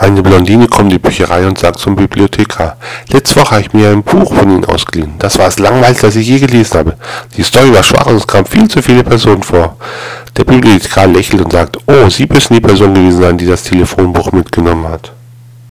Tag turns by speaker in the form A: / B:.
A: Eine Blondine kommt in die Bücherei und sagt zum Bibliothekar, letzte Woche habe ich mir ein Buch von Ihnen ausgeliehen. Das war das langweiligste, das ich je gelesen habe. Die Story war schwach und es kamen viel zu viele Personen vor. Der Bibliothekar lächelt und sagt, oh, Sie müssen die Person gewesen sein, die das Telefonbuch mitgenommen hat.